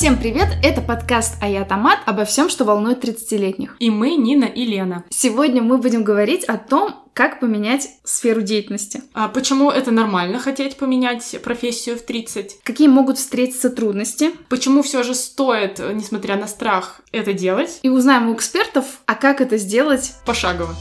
Всем привет! Это подкаст «А я Томат» обо всем, что волнует 30-летних. И мы, Нина и Лена. Сегодня мы будем говорить о том, как поменять сферу деятельности. А почему это нормально хотеть поменять профессию в 30? Какие могут встретиться трудности. Почему все же стоит, несмотря на страх, это делать? И узнаем у экспертов, а как это сделать Пошагово.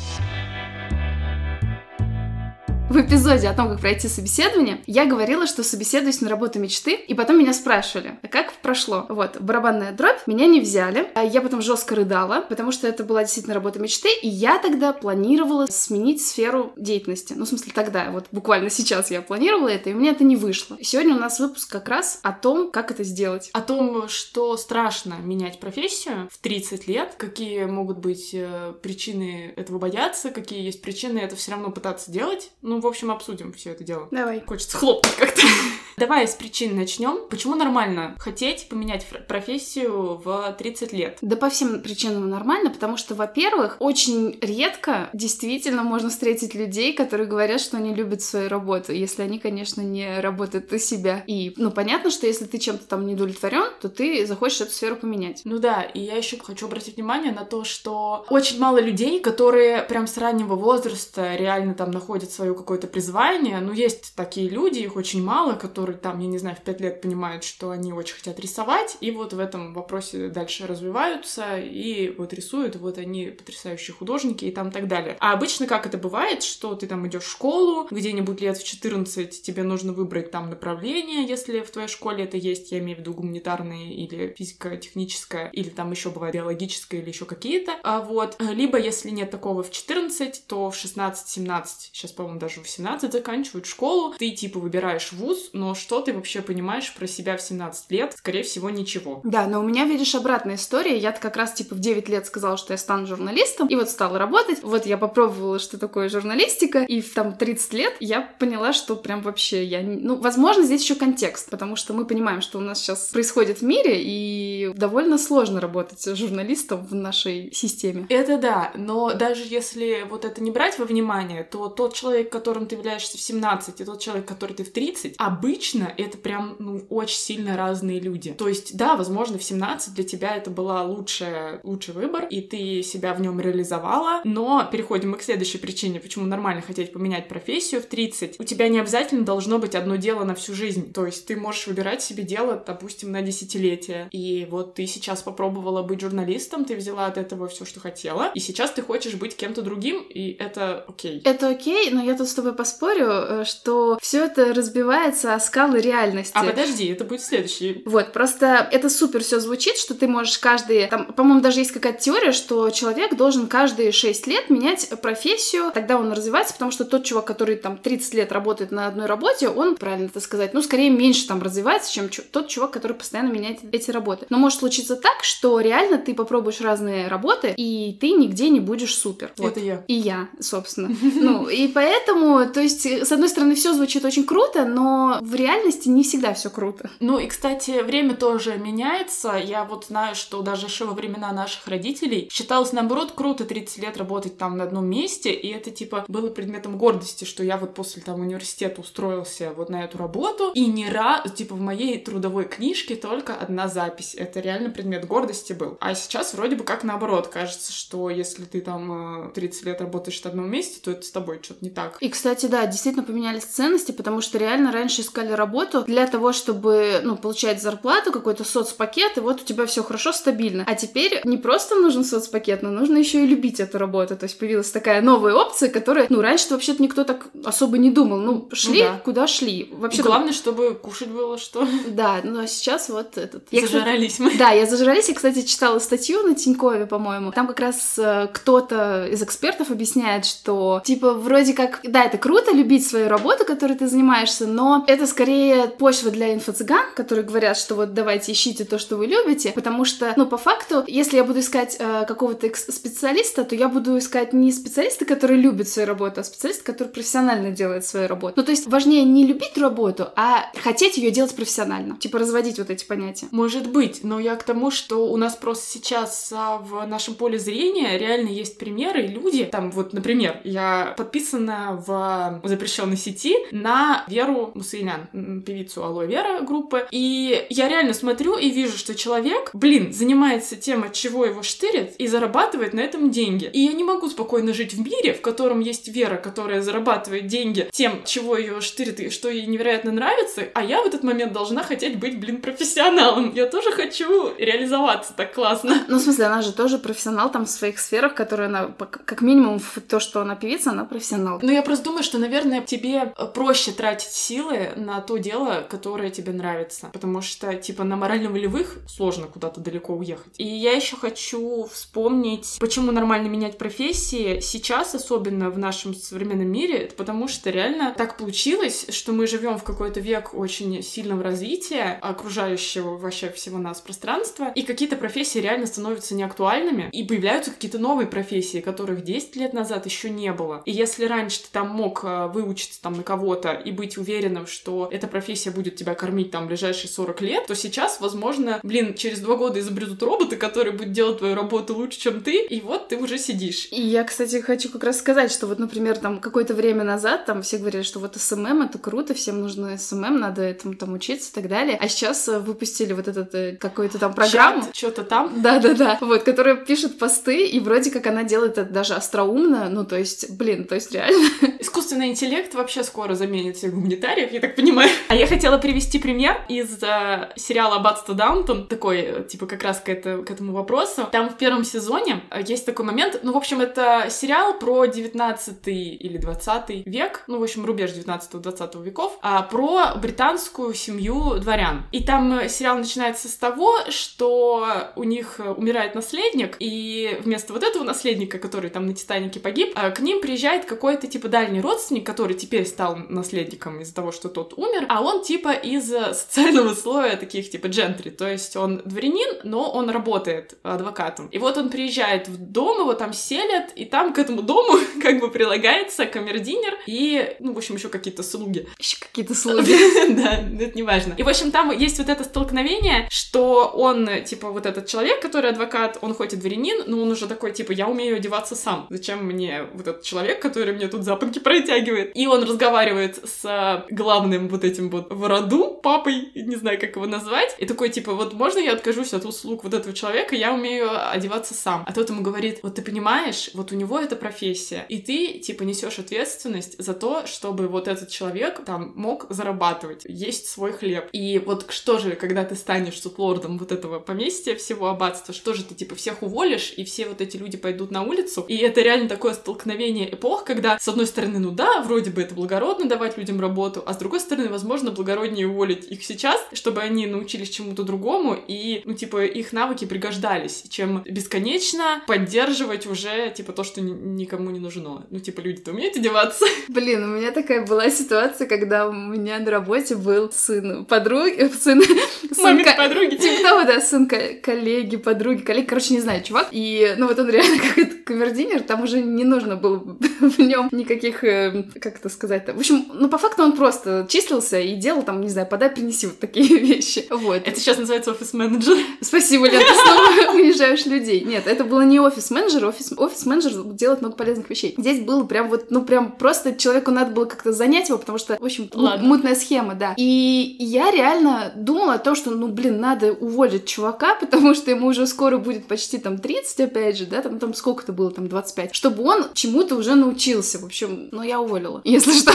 В эпизоде о том, как пройти собеседование, я говорила, что собеседуюсь на работу мечты, и потом меня спрашивали, а как прошло? Вот, барабанная дробь, меня не взяли, а я потом жестко рыдала, потому что это была действительно работа мечты, и я тогда планировала сменить сферу деятельности. Ну, в смысле, тогда, вот буквально сейчас я планировала это, и у меня это не вышло. Сегодня у нас выпуск как раз о том, как это сделать. О том, что страшно менять профессию в 30 лет, какие могут быть э, причины этого бояться, какие есть причины это все равно пытаться делать. Ну, в общем, обсудим все это дело. Давай. Хочется хлопнуть Давай с причин начнем. Почему нормально хотеть поменять профессию в 30 лет? Да по всем причинам нормально, потому что, во-первых, очень редко действительно можно встретить людей, которые говорят, что они любят свою работу, если они, конечно, не работают на себя. И, ну, понятно, что если ты чем-то там не удовлетворен, то ты захочешь эту сферу поменять. Ну да, и я еще хочу обратить внимание на то, что очень мало людей, которые прям с раннего возраста реально там находят свое какое-то призвание. Ну, есть такие люди, их очень мало, которые там, я не знаю, в пять лет понимают, что они очень хотят рисовать, и вот в этом вопросе дальше развиваются, и вот рисуют, вот они потрясающие художники и там так далее. А обычно как это бывает, что ты там идешь в школу, где-нибудь лет в 14 тебе нужно выбрать там направление, если в твоей школе это есть, я имею в виду гуманитарные или физико-техническое, или там еще бывает биологическое или еще какие-то. А вот, либо если нет такого в 14, то в 16-17, сейчас, по-моему, даже в 17 заканчивают школу, ты типа выбираешь вуз, но что ты вообще понимаешь про себя в 17 лет? Скорее всего, ничего. Да, но у меня, видишь, обратная история. Я-то как раз, типа, в 9 лет сказала, что я стану журналистом, и вот стала работать. Вот я попробовала, что такое журналистика, и в там 30 лет я поняла, что прям вообще я... Ну, возможно, здесь еще контекст, потому что мы понимаем, что у нас сейчас происходит в мире, и довольно сложно работать журналистом в нашей системе. Это да, но даже если вот это не брать во внимание, то тот человек, которым ты являешься в 17, и тот человек, который ты в 30, обычно это прям, ну, очень сильно разные люди. То есть, да, возможно, в 17 для тебя это была лучшая, лучший выбор, и ты себя в нем реализовала, но переходим мы к следующей причине, почему нормально хотеть поменять профессию в 30. У тебя не обязательно должно быть одно дело на всю жизнь. То есть ты можешь выбирать себе дело, допустим, на десятилетие. И вот ты сейчас попробовала быть журналистом, ты взяла от этого все, что хотела, и сейчас ты хочешь быть кем-то другим, и это окей. Это окей, но я тут с тобой поспорю, э, что все это разбивается о скалы реальности. А подожди, это будет следующий. Вот, просто это супер все звучит, что ты можешь каждые... Там, по-моему, даже есть какая-то теория, что человек должен каждые 6 лет менять профессию, тогда он развивается, потому что тот чувак, который там 30 лет работает на одной работе, он, правильно это сказать, ну, скорее меньше там развивается, чем тот чувак, который постоянно меняет эти работы. Но может случиться так, что реально ты попробуешь разные работы, и ты нигде не будешь супер. Вот. Это я. И я, собственно. Ну, и поэтому, то есть, с одной стороны, все звучит очень круто, но в реальности не всегда все круто. Ну и, кстати, время тоже меняется. Я вот знаю, что даже еще во времена наших родителей считалось, наоборот, круто 30 лет работать там на одном месте, и это, типа, было предметом гордости, что я вот после там университета устроился вот на эту работу, и не раз, типа, в моей трудовой книжке только одна запись. Это реально предмет гордости был. А сейчас вроде бы как наоборот. Кажется, что если ты там э, 30 лет работаешь на одном месте, то это с тобой что-то не так. И, кстати, да, действительно поменялись ценности, потому что реально раньше искали работу для того, чтобы, ну, получать зарплату, какой-то соцпакет, и вот у тебя все хорошо, стабильно. А теперь не просто нужен соцпакет, но нужно еще и любить эту работу. То есть появилась такая новая опция, которая, ну, раньше вообще-то никто так особо не думал. Ну, шли, да. куда шли. Вообще Главное, чтобы кушать было что. Да, но сейчас вот этот... Я, кстати, Зажрались мы. Да, я зажрались. Я, кстати, читала статью на Тинькове, по-моему. Там как раз э, кто-то из экспертов объясняет, что, типа, вроде как, да, это круто любить свою работу, которой ты занимаешься, но это скорее почва для инфо-цыган, которые говорят, что вот давайте ищите то, что вы любите, потому что, ну, по факту, если я буду искать э, какого-то специалиста, то я буду искать не специалиста, который любит свою работу, а специалиста, который профессионально делает свою работу. Ну, то есть важнее не любить работу, а хотеть ее делать профессионально. Типа разводить вот эти понятия. Может быть, но но я к тому, что у нас просто сейчас а, в нашем поле зрения реально есть примеры, люди, там вот, например, я подписана в запрещенной сети на Веру Мусаилян, певицу Алоэ Вера группы, и я реально смотрю и вижу, что человек, блин, занимается тем, от чего его штырит, и зарабатывает на этом деньги. И я не могу спокойно жить в мире, в котором есть Вера, которая зарабатывает деньги тем, чего ее штырит и что ей невероятно нравится, а я в этот момент должна хотеть быть, блин, профессионалом. Я тоже хочу реализоваться так классно. Ну, в смысле, она же тоже профессионал там в своих сферах, которые она, как минимум, в то, что она певица, она профессионал. Ну, я просто думаю, что, наверное, тебе проще тратить силы на то дело, которое тебе нравится. Потому что, типа, на морально-волевых сложно куда-то далеко уехать. И я еще хочу вспомнить, почему нормально менять профессии сейчас, особенно в нашем современном мире, это потому что реально так получилось, что мы живем в какой-то век очень сильного развития окружающего вообще всего нас пространства, и какие-то профессии реально становятся неактуальными, и появляются какие-то новые профессии, которых 10 лет назад еще не было. И если раньше ты там мог э, выучиться там на кого-то и быть уверенным, что эта профессия будет тебя кормить там ближайшие 40 лет, то сейчас, возможно, блин, через два года изобретут роботы, которые будут делать твою работу лучше, чем ты, и вот ты уже сидишь. И я, кстати, хочу как раз сказать, что вот, например, там какое-то время назад там все говорили, что вот SMM это круто, всем нужно SMM, надо этому там учиться и так далее. А сейчас э, выпустили вот этот э, какую-то там программу. Что-то там. Да-да-да. Вот, которая пишет посты, и вроде как она делает это даже остроумно, ну, то есть, блин, то есть реально. Искусственный интеллект вообще скоро заменит всех гуманитариев, я так понимаю. А я хотела привести пример из э, сериала «Аббатство Даунтон», такой, э, типа, как раз к, это, к этому вопросу. Там в первом сезоне есть такой момент, ну, в общем, это сериал про 19 или 20 век, ну, в общем, рубеж 19-20 веков, а про британскую семью дворян. И там сериал начинается с того, что у них умирает наследник, и вместо вот этого наследника, который там на Титанике погиб, к ним приезжает какой-то типа дальний родственник, который теперь стал наследником из-за того, что тот умер, а он типа из социального слоя таких типа джентри, то есть он дворянин, но он работает адвокатом. И вот он приезжает в дом, его там селят, и там к этому дому как бы прилагается камердинер и, ну, в общем, еще какие-то слуги. Еще какие-то слуги. Да, это не важно. И, в общем, там есть вот это столкновение, что он, типа, вот этот человек, который адвокат, он хоть и дворянин, но он уже такой, типа, я умею одеваться сам. Зачем мне вот этот человек, который мне тут запонки протягивает? И он разговаривает с главным вот этим вот в роду, папой, не знаю, как его назвать, и такой, типа, вот можно я откажусь от услуг вот этого человека, я умею одеваться сам. А тот ему говорит, вот ты понимаешь, вот у него это профессия, и ты, типа, несешь ответственность за то, чтобы вот этот человек там мог зарабатывать, есть свой хлеб. И вот что же, когда ты станешь суплордом вот этого поместья, всего аббатства, что же ты, типа, всех уволишь, и все вот эти люди пойдут на улицу? И это реально такое столкновение эпох, когда, с одной стороны, ну да, вроде бы это благородно давать людям работу, а с другой стороны, возможно, благороднее уволить их сейчас, чтобы они научились чему-то другому, и, ну, типа, их навыки пригождались, чем бесконечно поддерживать уже, типа, то, что никому не нужно. Ну, типа, люди-то умеют одеваться. Блин, у меня такая была ситуация, когда у меня на работе был сын подруги, сын... Мамин подруги. Типа того, да, сын коллеги, подруги, коллеги, короче, не знаю, чувак. И, ну, вот он реально как это камердинер, там уже не нужно было в нем никаких, э, как это сказать-то. В общем, ну, по факту он просто числился и делал там, не знаю, подай, принеси вот такие вещи. Вот. Это сейчас называется офис-менеджер. Спасибо, Лен, ты снова унижаешь людей. Нет, это было не офис-менеджер, офис, офис-менеджер делает много полезных вещей. Здесь было прям вот, ну, прям просто человеку надо было как-то занять его, потому что, в общем, Ладно. мутная схема, да. И я реально думала о том, что, ну, блин, надо уволить чувака, потому что ему уже скоро будет почти там 30, опять же, да, там, там сколько-то было, там 25, чтобы он чему-то уже научился. В общем, ну, я уволила, если что.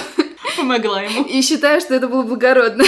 Помогла ему. И считаю, что это было благородно.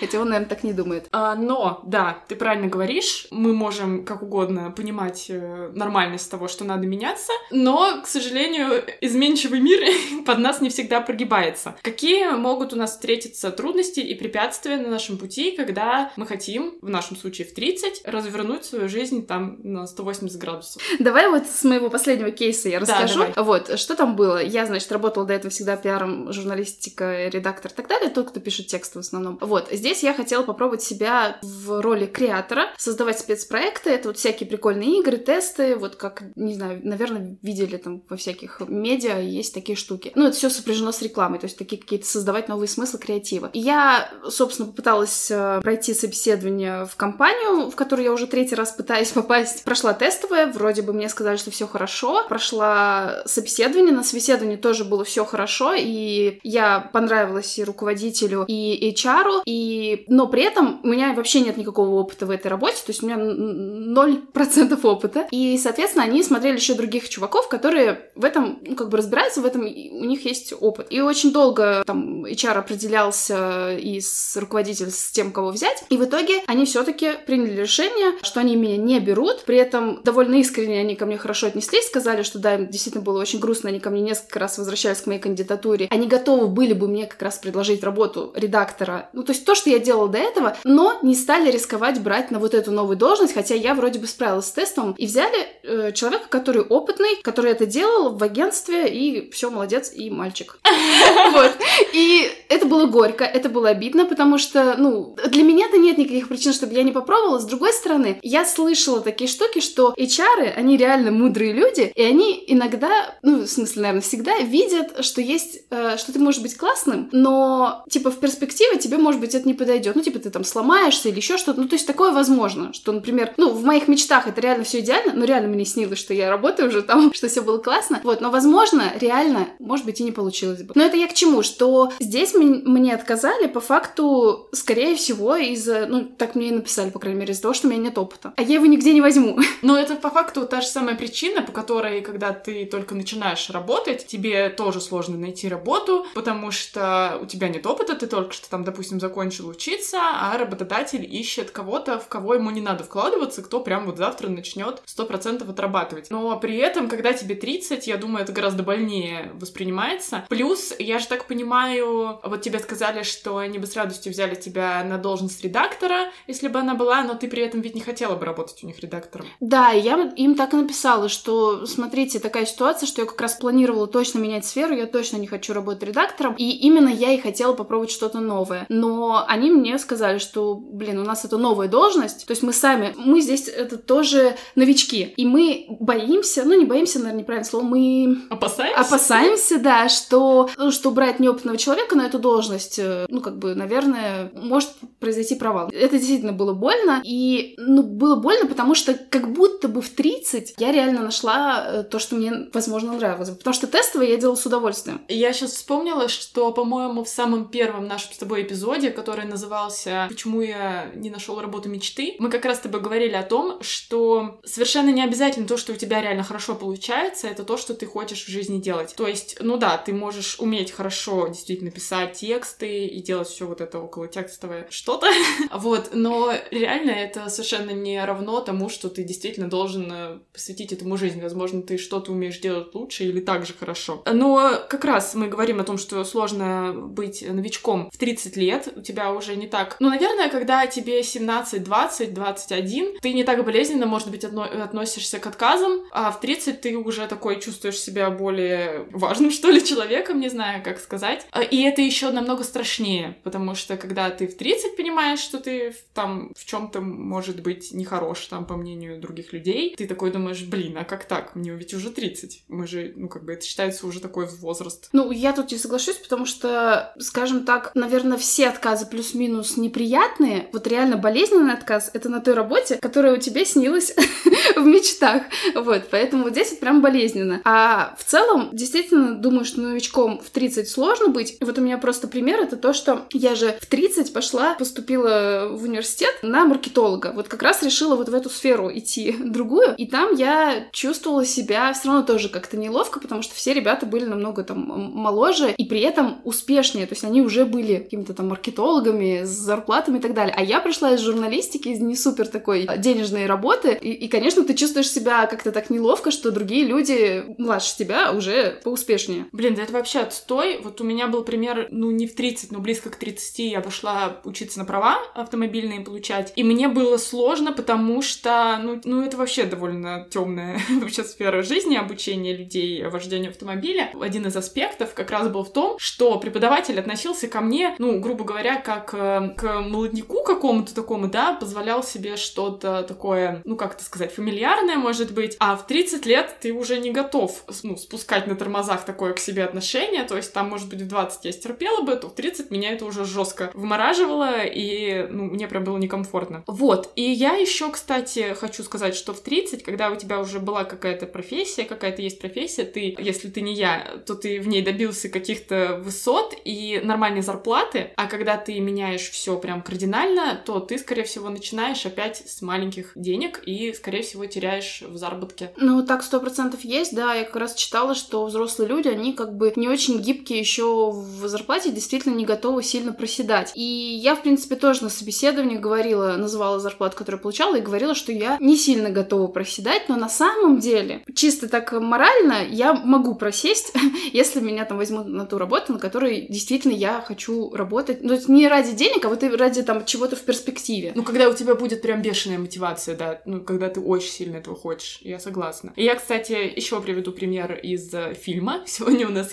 Хотя он, наверное, так не думает. А, но, да, ты правильно говоришь, мы можем как угодно понимать э, нормальность того, что надо меняться, но, к сожалению, изменчивый мир под нас не всегда прогибается. Какие могут у нас встретиться трудности и препятствия на нашем пути, когда мы хотим, в нашем случае в 30, развернуть свою жизнь там на 180 градусов? Давай вот с моего последнего кейса я расскажу. Да, давай. Вот, что там было? Я, значит, работала до этого всегда пиаром, журналистика, редактор и так далее, тот, кто пишет текст в основном. Вот, здесь здесь я хотела попробовать себя в роли креатора, создавать спецпроекты, это вот всякие прикольные игры, тесты, вот как, не знаю, наверное, видели там во всяких медиа есть такие штуки. Ну, это все сопряжено с рекламой, то есть такие какие-то создавать новые смыслы креатива. И я, собственно, попыталась э, пройти собеседование в компанию, в которую я уже третий раз пытаюсь попасть. Прошла тестовое, вроде бы мне сказали, что все хорошо. Прошла собеседование, на собеседовании тоже было все хорошо, и я понравилась и руководителю, и HR, и... но при этом у меня вообще нет никакого опыта в этой работе, то есть у меня 0% опыта. И, соответственно, они смотрели еще других чуваков, которые в этом, ну, как бы разбираются в этом, у них есть опыт. И очень долго там HR определялся и с руководителем с тем, кого взять. И в итоге они все-таки приняли решение, что они меня не берут. При этом довольно искренне они ко мне хорошо отнеслись, сказали, что да, им действительно было очень грустно, они ко мне несколько раз возвращались к моей кандидатуре. Они готовы были бы мне как раз предложить работу редактора. Ну, то есть то, что я делала до этого, но не стали рисковать брать на вот эту новую должность, хотя я вроде бы справилась с тестом. И взяли э, человека, который опытный, который это делал в агентстве, и все, молодец, и мальчик. Вот. И это было горько, это было обидно, потому что, ну, для меня-то нет никаких причин, чтобы я не попробовала. С другой стороны, я слышала такие штуки, что HR, они реально мудрые люди, и они иногда, ну, в смысле, наверное, всегда видят, что есть, э, что ты можешь быть классным, но, типа, в перспективе тебе, может быть, это не подойдет. Ну, типа, ты там сломаешься или еще что-то. Ну, то есть такое возможно, что, например, ну, в моих мечтах это реально все идеально, но реально мне снилось, что я работаю уже там, что все было классно. Вот, но, возможно, реально, может быть, и не получилось бы. Но это я к чему? Что здесь мне отказали по факту, скорее всего, из-за, ну, так мне и написали, по крайней мере, из-за того, что у меня нет опыта. А я его нигде не возьму. Но это по факту та же самая причина, по которой, когда ты только начинаешь работать, тебе тоже сложно найти работу, потому что у тебя нет опыта, ты только что там, допустим, закончил учиться, а работодатель ищет кого-то, в кого ему не надо вкладываться, кто прям вот завтра начнет 100% отрабатывать. Но при этом, когда тебе 30, я думаю, это гораздо больнее воспринимается. Плюс, я же так понимаю, вот тебе сказали, что они бы с радостью взяли тебя на должность редактора, если бы она была, но ты при этом ведь не хотела бы работать у них редактором. Да, я им так и написала, что, смотрите, такая ситуация, что я как раз планировала точно менять сферу, я точно не хочу работать редактором, и именно я и хотела попробовать что-то новое. Но они мне сказали, что, блин, у нас это новая должность, то есть мы сами, мы здесь это тоже новички, и мы боимся, ну не боимся, наверное, неправильное слово, мы... Опасаемся? Опасаемся, да, что, ну, что брать неопытного человека на эту должность, э, ну, как бы, наверное, может произойти провал. Это действительно было больно, и, ну, было больно, потому что как будто бы в 30 я реально нашла э, то, что мне, возможно, нравилось. Потому что тестовое я делала с удовольствием. Я сейчас вспомнила, что, по-моему, в самом первом нашем с тобой эпизоде, который назывался «Почему я не нашел работу мечты», мы как раз с тобой говорили о том, что совершенно не обязательно то, что у тебя реально хорошо получается, это то, что ты хочешь в жизни делать. То есть, ну да, ты можешь уметь хорошо действительно писать тексты и делать все вот это около текстовое что-то, вот, но реально это совершенно не равно тому, что ты действительно должен э, посвятить этому жизнь. Возможно, ты что-то умеешь делать лучше или так же хорошо. Но как раз мы говорим о том, что сложно быть новичком в 30 лет, у тебя уже не так... Ну, наверное, когда тебе 17, 20, 21, ты не так болезненно, может быть, одно... относишься к отказам, а в 30 ты уже такой чувствуешь себя более важным, что ли, человеком, не знаю, как сказать. А, и это еще намного страшнее, потому что когда ты в 30 понимаешь, что ты там в чем-то, может быть, нехорош, там, по мнению других людей, ты такой думаешь, блин, а как так? Мне ведь уже 30. Мы же, ну, как бы, это считается уже такой возраст. Ну, я тут не соглашусь, потому что, скажем так, наверное, все отказы плюс-минус неприятные. Вот реально болезненный отказ — это на той работе, которая у тебя снилась в мечтах. Вот, поэтому вот здесь вот прям болезненно. А в целом, действительно, думаю, что новичком в 30 сложно быть. Вот у меня просто пример — это то, что я же в 30 пошла, поступила в университет на маркетолога. Вот как раз решила вот в эту сферу идти другую. И там я чувствовала себя все равно тоже как-то неловко, потому что все ребята были намного там моложе и при этом успешнее. То есть они уже были какими-то там маркетологами с зарплатами и так далее. А я пришла из журналистики, из не супер такой денежной работы. И, и конечно, ты чувствуешь себя как-то так неловко, что другие люди младше тебя уже поуспешнее. Блин, да это вообще отстой. Вот у меня был пример, ну не в 30, но близко к 30 я пошла учиться на права автомобильные получать. И мне было сложно, потому что, ну, ну это вообще довольно темная вообще сфера жизни, обучения людей вождению автомобиля. Один из аспектов как раз был в том, что преподаватель относился ко мне, ну, грубо говоря, как как э, к молодняку какому-то такому, да, позволял себе что-то такое, ну, как это сказать, фамильярное, может быть, а в 30 лет ты уже не готов, ну, спускать на тормозах такое к себе отношение, то есть там, может быть, в 20 я стерпела бы, то в 30 меня это уже жестко вымораживало, и, ну, мне прям было некомфортно. Вот, и я еще, кстати, хочу сказать, что в 30, когда у тебя уже была какая-то профессия, какая-то есть профессия, ты, если ты не я, то ты в ней добился каких-то высот и нормальной зарплаты, а когда ты меняешь все прям кардинально, то ты, скорее всего, начинаешь опять с маленьких денег и, скорее всего, теряешь в заработке. Ну, так сто процентов есть, да. Я как раз читала, что взрослые люди, они как бы не очень гибкие еще в зарплате, действительно не готовы сильно проседать. И я, в принципе, тоже на собеседовании говорила, называла зарплату, которую получала, и говорила, что я не сильно готова проседать, но на самом деле, чисто так морально, я могу просесть, если меня там возьмут на ту работу, на которой действительно я хочу работать. Ну, не ради денег, а вот и ради там чего-то в перспективе. Ну, когда у тебя будет прям бешеная мотивация, да, ну, когда ты очень сильно этого хочешь, я согласна. И я, кстати, еще приведу пример из э, фильма. Сегодня у нас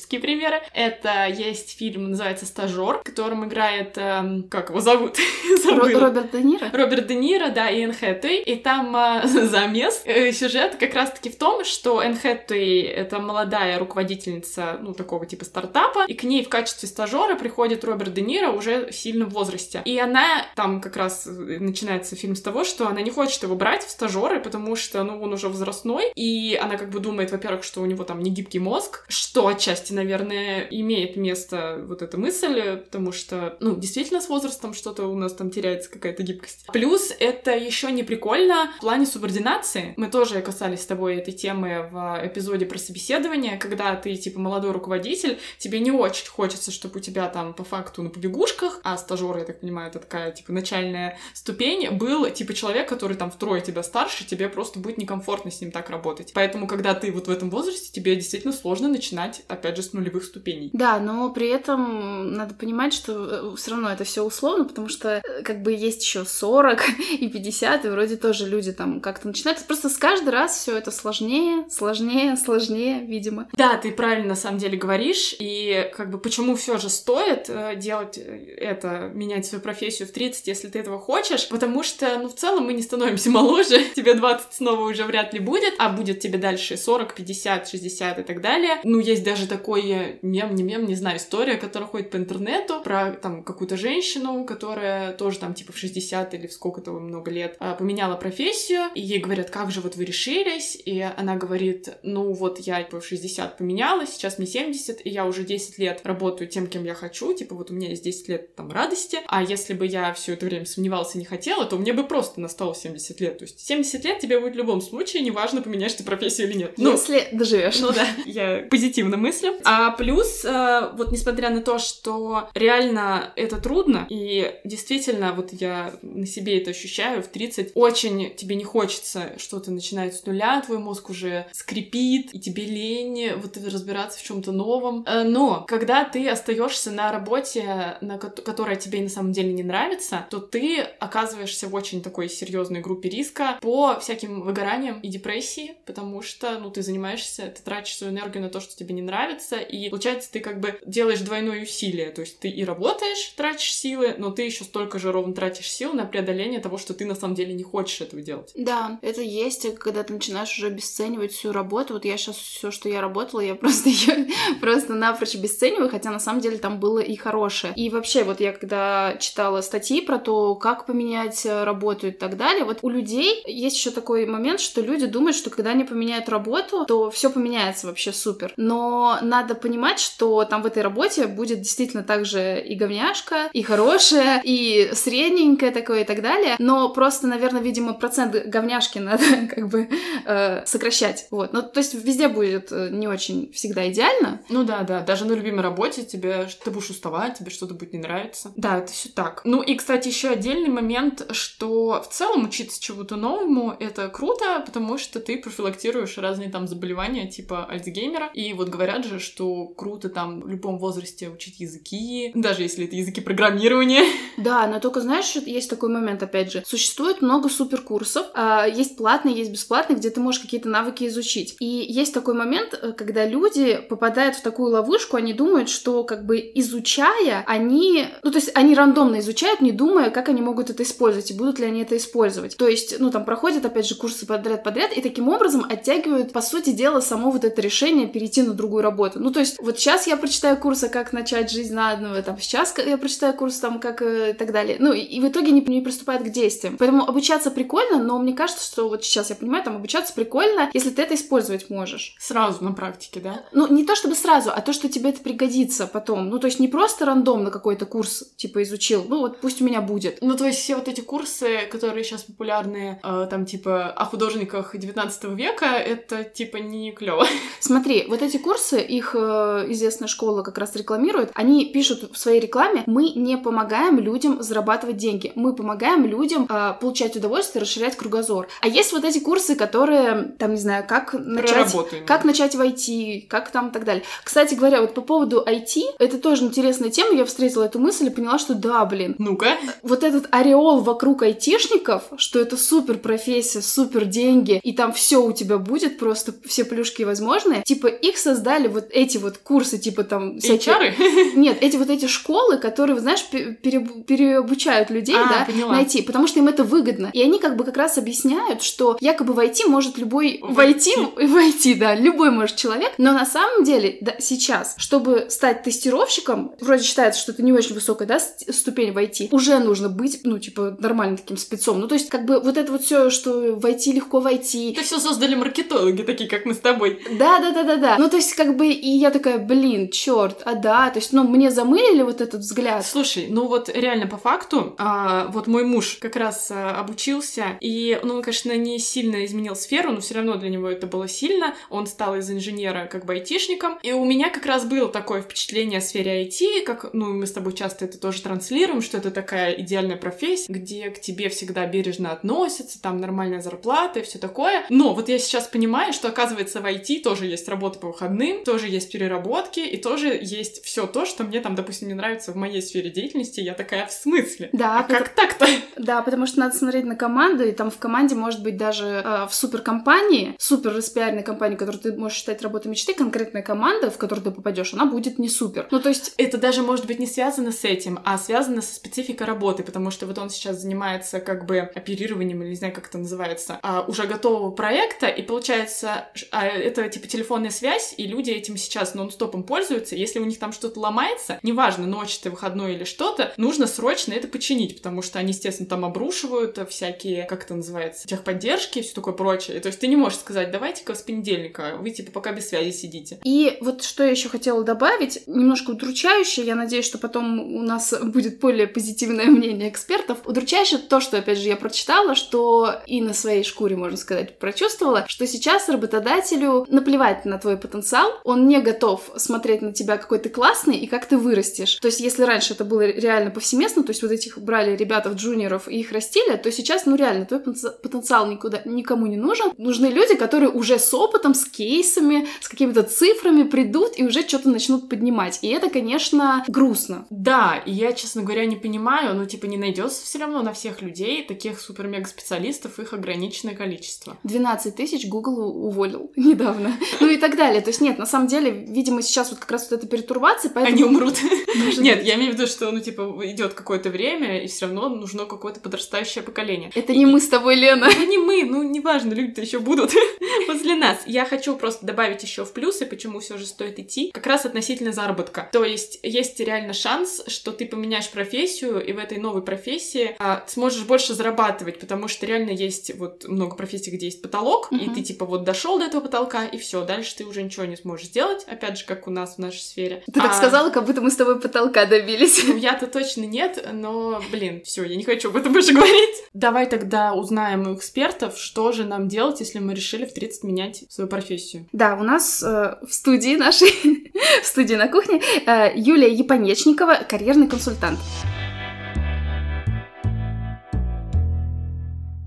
кинематографические примеры. Это есть фильм, называется «Стажер», в котором играет, эм, как его зовут? Роберт Де Ниро? Роберт Де Ниро, да, и Энн Хэтэуэй. И там э, замес, э, сюжет как раз-таки в том, что Энн Хэтэуэй — это молодая руководительница, ну, такого типа стартапа, и к ней в качестве стажера приходит Роберт Де Ниро уже в сильном возрасте. И она, там как раз начинается фильм с того, что она не хочет его брать в стажеры, потому что, ну, он уже возрастной, и она как бы думает, во-первых, что у него там не гибкий мозг, что отчасти, наверное, имеет место вот эта мысль, потому что, ну, действительно с возрастом что-то у нас там теряется какая-то гибкость. Плюс это еще не прикольно в плане субординации. Мы тоже касались с тобой этой темы в эпизоде про собеседование, когда ты, типа, молодой руководитель, тебе не очень хочется, чтобы у тебя там по факту на побегушках, а стажер, я так понимаю, это такая, типа, начальная ступень, был, типа, человек, который там втрое тебя старше, тебе просто будет некомфортно с ним так работать. Поэтому, когда ты вот в этом возрасте, тебе действительно сложно начинать, опять же, с нулевых ступеней. Да, но при этом надо понимать, что э, все равно это все условно, потому что э, как бы есть еще 40 и 50, и вроде тоже люди там как-то начинают. Просто с каждый раз все это сложнее, сложнее, сложнее, видимо. Да, ты правильно на самом деле говоришь, и как бы почему все же стоит э, делать это, менять свою профессию в 30, если ты этого хочешь, потому что, ну, в целом мы не становимся моложе, тебе 20 снова уже вряд ли будет, а будет тебе дальше 40, 50, 60 и так далее. Ну, есть даже такой мем, не мем, не знаю, история, которая ходит по интернету про там какую-то женщину, которая тоже там типа в 60 или в сколько-то много лет а, поменяла профессию, и ей говорят, как же вот вы решились, и она говорит, ну вот я типа в 60 поменяла, сейчас мне 70, и я уже 10 лет работаю тем, кем я хочу, типа вот у меня есть 10 лет там радости, а если бы я все это время сомневалась и не хотела, то мне бы просто настало 70 лет, то есть 70 лет тебе будет в любом случае, неважно, поменяешь ты профессию или нет. Ну, если доживешь. Ну да, я позитивно мыслю. А плюс, э, вот несмотря на то, что реально это трудно, и действительно, вот я на себе это ощущаю, в 30 очень тебе не хочется что-то начинать с нуля, твой мозг уже скрипит, и тебе лень вот разбираться в чем-то новом. Э, но когда ты остаешься на работе, на которая тебе на самом деле не нравится, то ты оказываешься в очень такой серьезной группе риска по всяким выгораниям и депрессии, потому что, ну, ты занимаешься, ты тратишь свою энергию на то, что тебе не нравится, и получается, ты как бы делаешь двойное усилие, то есть ты и работаешь, тратишь силы, но ты еще столько же ровно тратишь сил на преодоление того, что ты на самом деле не хочешь этого делать. Да, это есть, когда ты начинаешь уже обесценивать всю работу. Вот я сейчас все, что я работала, я просто ее просто напрочь обесцениваю, хотя на самом деле там было и хорошее. И вообще, вот я когда читала статьи про то, как поменять э, работу и так далее, вот у людей есть еще такой момент, что люди думают, что когда они поменяют работу, то все поменяется вообще супер. Но надо понимать, что там в этой работе будет действительно также и говняшка, и хорошая, и средненькая такое и так далее. Но просто, наверное, видимо, процент говняшки надо как бы э, сокращать. Вот. Ну, то есть везде будет э, не очень всегда идеально. Ну да, да. Даже на любимой работе тебе ты будешь уставать, тебе что-то будет не нравиться. Да, это все так. Ну и, кстати, еще отдельный момент, что в целом учиться чему-то новому это круто, потому что ты профилактируешь разные там заболевания типа Альцгеймера. И вот говорят же, что круто там в любом возрасте учить языки, даже если это языки программирования. Да, но только знаешь, есть такой момент, опять же, существует много суперкурсов, а, есть платные, есть бесплатные, где ты можешь какие-то навыки изучить. И есть такой момент, э, когда люди попадают в такую ловушку, они думают, что как бы изучая, они ну, то есть они рандомно изучают, не думая, как они могут это использовать и будут ли они это использовать. То есть, ну, там проходят, опять же, курсы подряд-подряд, и таким образом оттягивают, по сути дела, само вот это решение перейти на другую работу. Ну, то есть, вот сейчас я прочитаю курсы, как начать жизнь на одного, там, сейчас я прочитаю курс, там, как э, и так далее. Ну, и, и в итоге не, не приступает к действиям. Поэтому обучаться прикольно, но мне кажется, что вот сейчас я понимаю, там, обучаться прикольно, если ты это использовать можешь. Сразу на практике, да? Ну, не то чтобы сразу, а то, что тебе это пригодится потом. Ну, то есть не просто рандомно какой-то курс, типа, изучил, ну, вот пусть у меня будет. Ну, то есть все вот эти курсы, которые сейчас популярны, э, там, типа, о художниках 19 века, это, типа, не клево. Смотри, вот эти курсы, их э, известная школа как раз рекламирует, они пишут в своей рекламе, мы не помогаем людям зарабатывать деньги, мы помогаем людям э, получать удовольствие, расширять кругозор. А есть вот эти курсы, которые, там, не знаю, как начать, как начать в IT, как там и так далее. Кстати говоря, вот по поводу IT, это тоже интересная тема, я встретила эту мысль и поняла, что да, блин. Ну-ка. Вот этот ореол вокруг айтишников, что это супер профессия, супер деньги, и там все у тебя будет, просто все плюшки возможные. Типа их создали вот эти вот курсы, типа там... Всякие... Нет, эти вот эти школы, которые, знаешь, пере... переобучают людей, а, да, поняла. найти, потому что им это выгодно. И они как бы как раз объясняют, что якобы войти может любой... Войти, войти, да, любой может человек, но на самом деле да, сейчас, чтобы стать тестировщиком, вроде считается, что это не очень высокая, да, ступень войти, уже нужно быть, ну, типа, нормальным таким спецом. Ну, то есть, как бы, вот это вот все, что войти легко войти. Это все создали маркетологи, такие, как мы с тобой. Да, да, да, да, да. Ну, то есть, как бы, и я такая, блин, черт, а да, то есть, ну, мне замылили вот этот взгляд. Слушай, ну вот реально по факту, а, вот мой муж как раз а, обучился, и, ну, он, конечно, не сильно изменил сферу, но все равно для него это было сильно. Он стал из инженера как бы айтишником, и у меня как раз было такое впечатление о сфере IT, как, ну, мы с тобой часто это тоже транслируем, что это такая идеальная профессия, где к тебе всегда бережно относятся, там нормальная зарплата и все такое. Но вот я сейчас понимаю, что, оказывается, в IT тоже есть работа по выходным, тоже есть переработки, и тоже есть все то, что мне там, допустим, не нравится в моей сфере деятельности. Я такая, в смысле? Да. А как так-то? Да, потому что надо смотреть на команду, и там в команде может быть даже э, в суперкомпании, супер распиаренной компании, которую ты можешь считать работой мечты, конкретная команда, в которую ты попадешь, она будет не супер. Ну, то есть... Это даже может быть не связано с этим, а связано со спецификой работы, потому что вот он сейчас занимается как бы оперированием, или не знаю, как это называется, а, уже готового проекта, и получается, а, это типа телефонная связь, и люди этим сейчас нон-стопом пользуются. Если у них там что-то ломается, неважно, ночь ты, выходной или что-то, нужно срочно это починить, потому что они, естественно, там обрушивают всякие, как это называется, техподдержки и все такое прочее. То есть ты не можешь сказать, давайте-ка с понедельника, вы типа пока без связи сидите. И вот что я еще хотела добавить, немножко удручающе, я надеюсь, что потом у нас будет более позитивное мнение экспертов. Удручающе то, что, опять же, я прочитала, что и на своей шкуре, можно сказать, прочувствовала, что сейчас работодателю наплевать на твой потенциал, он не готов смотреть на тебя, какой ты классный и как ты вырастешь. То есть, если раньше это было реально повсеместно, то есть вот этих брали ребята в джуниоров и их растили, то сейчас, ну реально, твой потенциал никуда никому не нужен. Нужны люди, которые уже с опытом, с кейсами, с какими-то цифрами придут и уже что-то начнут поднимать. И это, конечно, грустно. Да, и я, честно говоря, не понимаю, ну, типа, не найдется все равно на всех людей таких супер-мега-специалистов, их ограниченное количество. 12 тысяч Google уволил недавно. Ну и так далее. То есть нет, на самом деле, видимо, сейчас вот как раз вот эта перетурбация, поэтому... Они умрут. Нет, я имею в виду, что, ну, типа, идет какое-то время, и все равно нужно какое-то подрастающее поколение. Это не мы с тобой, Лена. Это не мы, ну, неважно, люди-то еще будут после нас. Я хочу просто добавить еще в плюсы, почему все же стоит идти, как раз относительно заработка. То есть есть реально шанс, что ты поменяешь профессию, и в этой новой профессии а, сможешь больше зарабатывать, потому что реально есть вот много профессий, где есть потолок, и ты типа вот дошел до этого потолка, и все, дальше ты уже ничего не сможешь сделать, опять же, как у нас в нашей сфере. Ты а... так сказала, как будто мы с тобой потолка добились. Ну, я-то точно нет, но, блин, все, я не хочу об этом больше говорить. Давай тогда узнаем у экспертов, что же нам делать, если мы решили в 30 менять свою профессию. Да, у нас э, в студии нашей, в студии на кухне, э, Юлия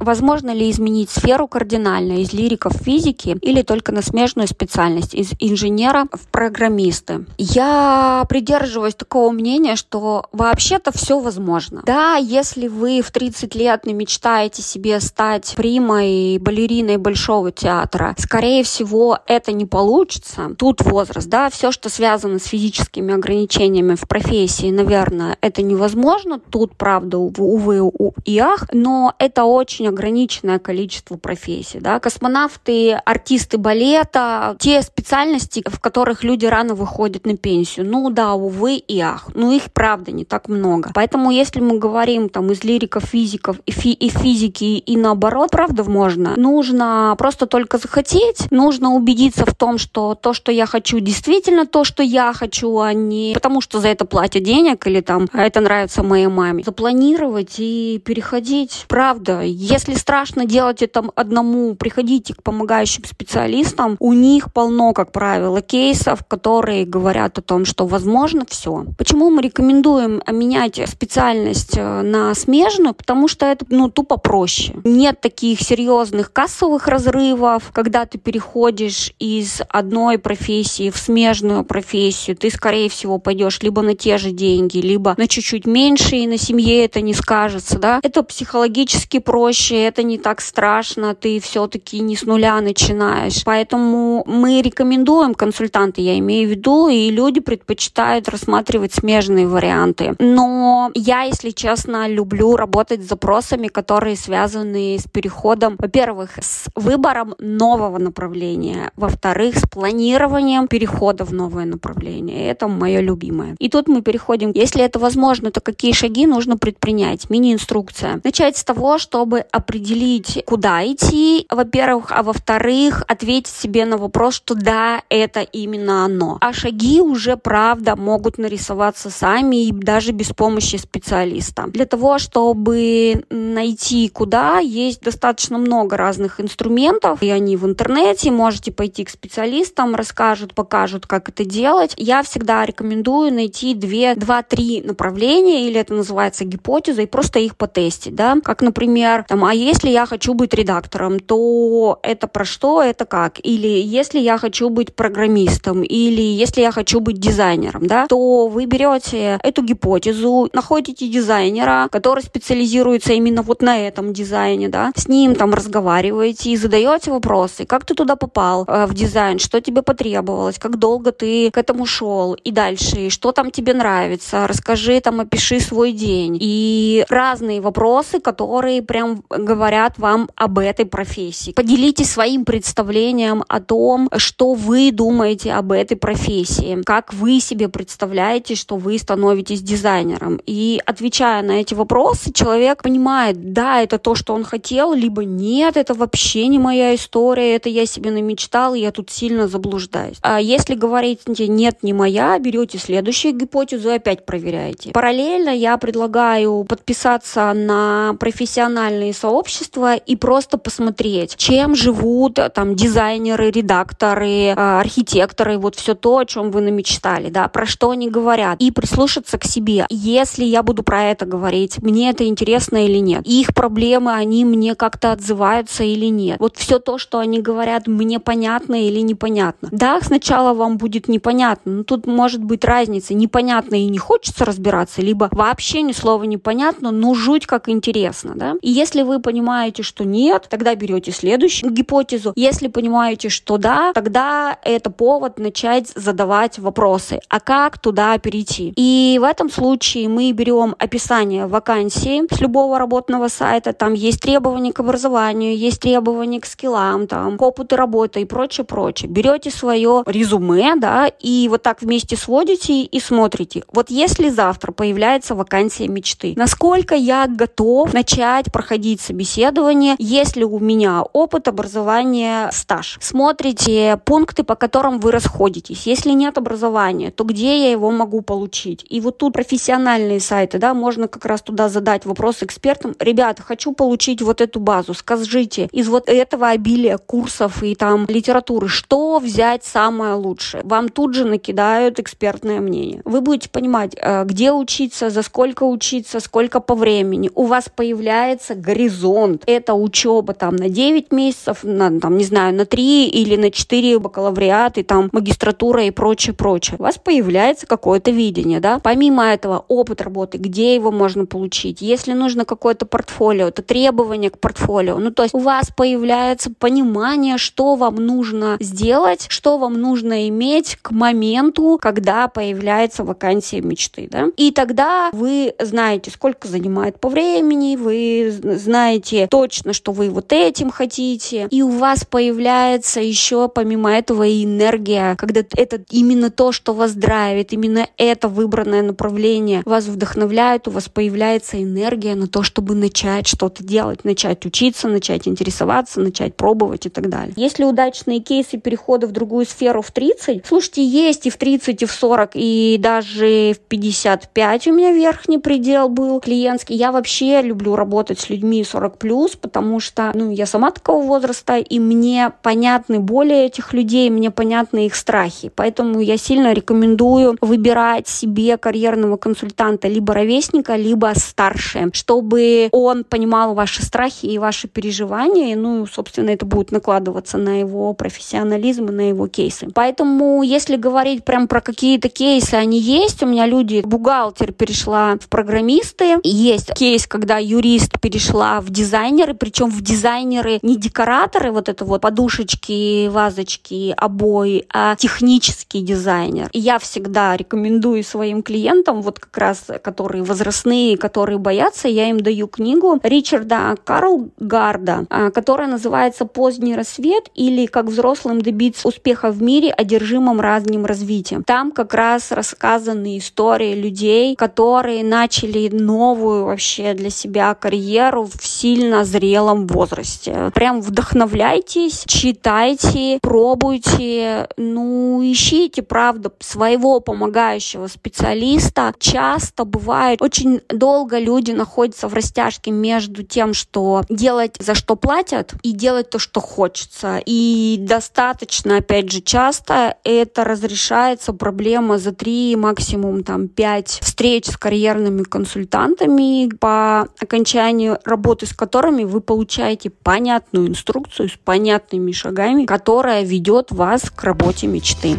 Возможно ли изменить сферу кардинально из лириков физики или только на смежную специальность из инженера в программисты? Я придерживаюсь такого мнения, что вообще-то все возможно. Да, если вы в 30 лет не мечтаете себе стать примой, балериной большого театра, скорее всего, это не получится. Тут возраст, да, все, что связано с физическими ограничениями в профессии, наверное, это невозможно. Тут, правда, увы, и ах, но это очень ограниченное количество профессий, да. Космонавты, артисты балета, те специальности, в которых люди рано выходят на пенсию. Ну да, увы и ах. Ну их, правда, не так много. Поэтому, если мы говорим там из лириков, физиков и, фи и физики и наоборот, правда, можно, нужно просто только захотеть, нужно убедиться в том, что то, что я хочу, действительно то, что я хочу, а не потому, что за это платят денег или там а это нравится моей маме. Запланировать и переходить. Правда, если страшно делать это одному, приходите к помогающим специалистам. У них полно, как правило, кейсов, которые говорят о том, что возможно все. Почему мы рекомендуем менять специальность э, на смежную? Потому что это ну, тупо проще. Нет таких серьезных кассовых разрывов, когда ты переходишь из одной профессии в смежную профессию, ты, скорее всего, пойдешь либо на те же деньги, либо на чуть-чуть меньше, и на семье это не скажется, да. Это психологически проще, это не так страшно, ты все-таки не с нуля начинаешь. Поэтому мы рекомендуем, консультанты я имею в виду, и люди предпочитают рассматривать смежные варианты. Но я, если честно, люблю работать с запросами, которые связаны с переходом, во-первых, с выбором нового направления, во-вторых, с планированием перехода в новое направление. Это мое любимое. И тут мы переходим, если это возможно, то какие шаги нужно предпринять? Мини-инструкция. Начать с того, чтобы определить, куда идти, во-первых, а во-вторых, ответить себе на вопрос, что да, это именно оно. А шаги уже, правда, могут нарисоваться сами и даже без помощи специалиста. Для того, чтобы найти куда, есть достаточно много разных инструментов, и они в интернете, можете пойти к специалистам, расскажут, покажут, как это делать. Я всегда рекомендую найти 2-3 направления, или это называется гипотеза, и просто их потестить, да, как, например, там, а если я хочу быть редактором, то это про что, это как, или если я хочу быть программистом, или если я хочу быть дизайнером, да, то вы берете эту гипотезу, находите дизайнера, который специализируется именно вот на этом дизайне, да, с ним там разговариваете и задаете вопросы, как ты туда попал э, в дизайн, что тебе потребовалось, как долго ты к этому шел и дальше, что там тебе нравится, расскажи там, опиши свой день. И разные вопросы, которые прям говорят вам об этой профессии. Поделитесь своим представлением о том, что вы думаете об этой профессии, как вы себе представляете, что вы становитесь дизайнером. И отвечая на эти вопросы, человек понимает, да, это то, что он хотел, либо нет, это вообще не моя история, это я себе намечтал, и я тут сильно заблуждаюсь. А если говорить, нет, не моя, берете следующую гипотезу и опять проверяете. Параллельно я предлагаю подписаться на профессиональные сообщества и просто посмотреть, чем живут там дизайнеры, редакторы, а, архитекторы, вот все то, о чем вы намечтали, да, про что они говорят, и прислушаться к себе. Если я буду про это говорить, мне это интересно или нет, их проблемы, они мне как-то отзываются или нет. Вот все то, что они говорят, мне понятно или непонятно. Да, сначала вам будет непонятно, но тут может быть разница, непонятно и не хочется разбираться, либо вообще ни слова не понятно, но жуть как интересно, да. И если вы понимаете, что нет, тогда берете следующую гипотезу. Если понимаете, что да, тогда это повод начать задавать вопросы. А как туда перейти? И в этом случае мы берем описание вакансии с любого работного сайта. Там есть требования к образованию, есть требования к скиллам, там, к опыту работы и прочее, прочее. Берете свое резюме, да, и вот так вместе сводите и смотрите. Вот если завтра появляется вакансия мечты, насколько я готов начать проходить собеседование, если у меня опыт, образование, стаж. Смотрите пункты, по которым вы расходитесь. Если нет образования, то где я его могу получить? И вот тут профессиональные сайты, да, можно как раз туда задать вопрос экспертам. Ребята, хочу получить вот эту базу. Скажите, из вот этого обилия курсов и там литературы, что взять самое лучшее? Вам тут же накидают экспертное мнение. Вы будете понимать, э, где учиться, за сколько учиться, сколько по времени. У вас появляется горизонт горизонт. Это учеба там на 9 месяцев, на, там, не знаю, на 3 или на 4 бакалавриат и там магистратура и прочее, прочее. У вас появляется какое-то видение, да. Помимо этого, опыт работы, где его можно получить. Если нужно какое-то портфолио, то требования к портфолио. Ну, то есть у вас появляется понимание, что вам нужно сделать, что вам нужно иметь к моменту, когда появляется вакансия мечты, да. И тогда вы знаете, сколько занимает по времени, вы знаете точно, что вы вот этим хотите, и у вас появляется еще помимо этого и энергия, когда это именно то, что вас драйвит, именно это выбранное направление вас вдохновляет, у вас появляется энергия на то, чтобы начать что-то делать, начать учиться, начать интересоваться, начать пробовать и так далее. Если удачные кейсы перехода в другую сферу в 30, слушайте, есть и в 30, и в 40, и даже в 55 у меня верхний предел был клиентский. Я вообще люблю работать с людьми 40 плюс, потому что ну, я сама такого возраста, и мне понятны боли этих людей, мне понятны их страхи. Поэтому я сильно рекомендую выбирать себе карьерного консультанта либо ровесника, либо старше, чтобы он понимал ваши страхи и ваши переживания, ну, собственно, это будет накладываться на его профессионализм и на его кейсы. Поэтому, если говорить прям про какие-то кейсы, они есть. У меня люди, бухгалтер перешла в программисты, есть кейс, когда юрист перешла в дизайнеры, причем в дизайнеры не декораторы, вот это вот подушечки, вазочки, обои, а технический дизайнер. И я всегда рекомендую своим клиентам, вот как раз, которые возрастные, которые боятся, я им даю книгу Ричарда Карл Гарда, а, которая называется «Поздний рассвет» или «Как взрослым добиться успеха в мире, одержимым ранним развитием». Там как раз рассказаны истории людей, которые начали новую вообще для себя карьеру в сильно зрелом возрасте. Прям вдохновляйтесь, читайте, пробуйте, ну, ищите, правда, своего помогающего специалиста. Часто бывает, очень долго люди находятся в растяжке между тем, что делать за что платят, и делать то, что хочется. И достаточно, опять же, часто это разрешается проблема за три, максимум там пять встреч с карьерными консультантами, по окончанию работы с которыми вы получаете понятную инструкцию с понятными шагами, которая ведет вас к работе мечты.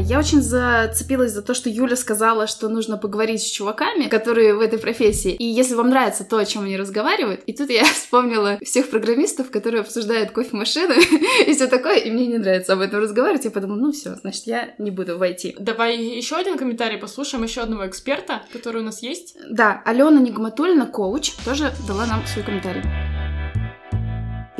Я очень зацепилась за то, что Юля сказала, что нужно поговорить с чуваками, которые в этой профессии. И если вам нравится то, о чем они разговаривают, и тут я вспомнила всех программистов, которые обсуждают кофемашины и все такое, и мне не нравится об этом разговаривать. Я подумала, ну все, значит, я не буду войти. Давай еще один комментарий послушаем, еще одного эксперта, который у нас есть. Да, Алена Нигматульна, коуч, тоже дала нам свой комментарий.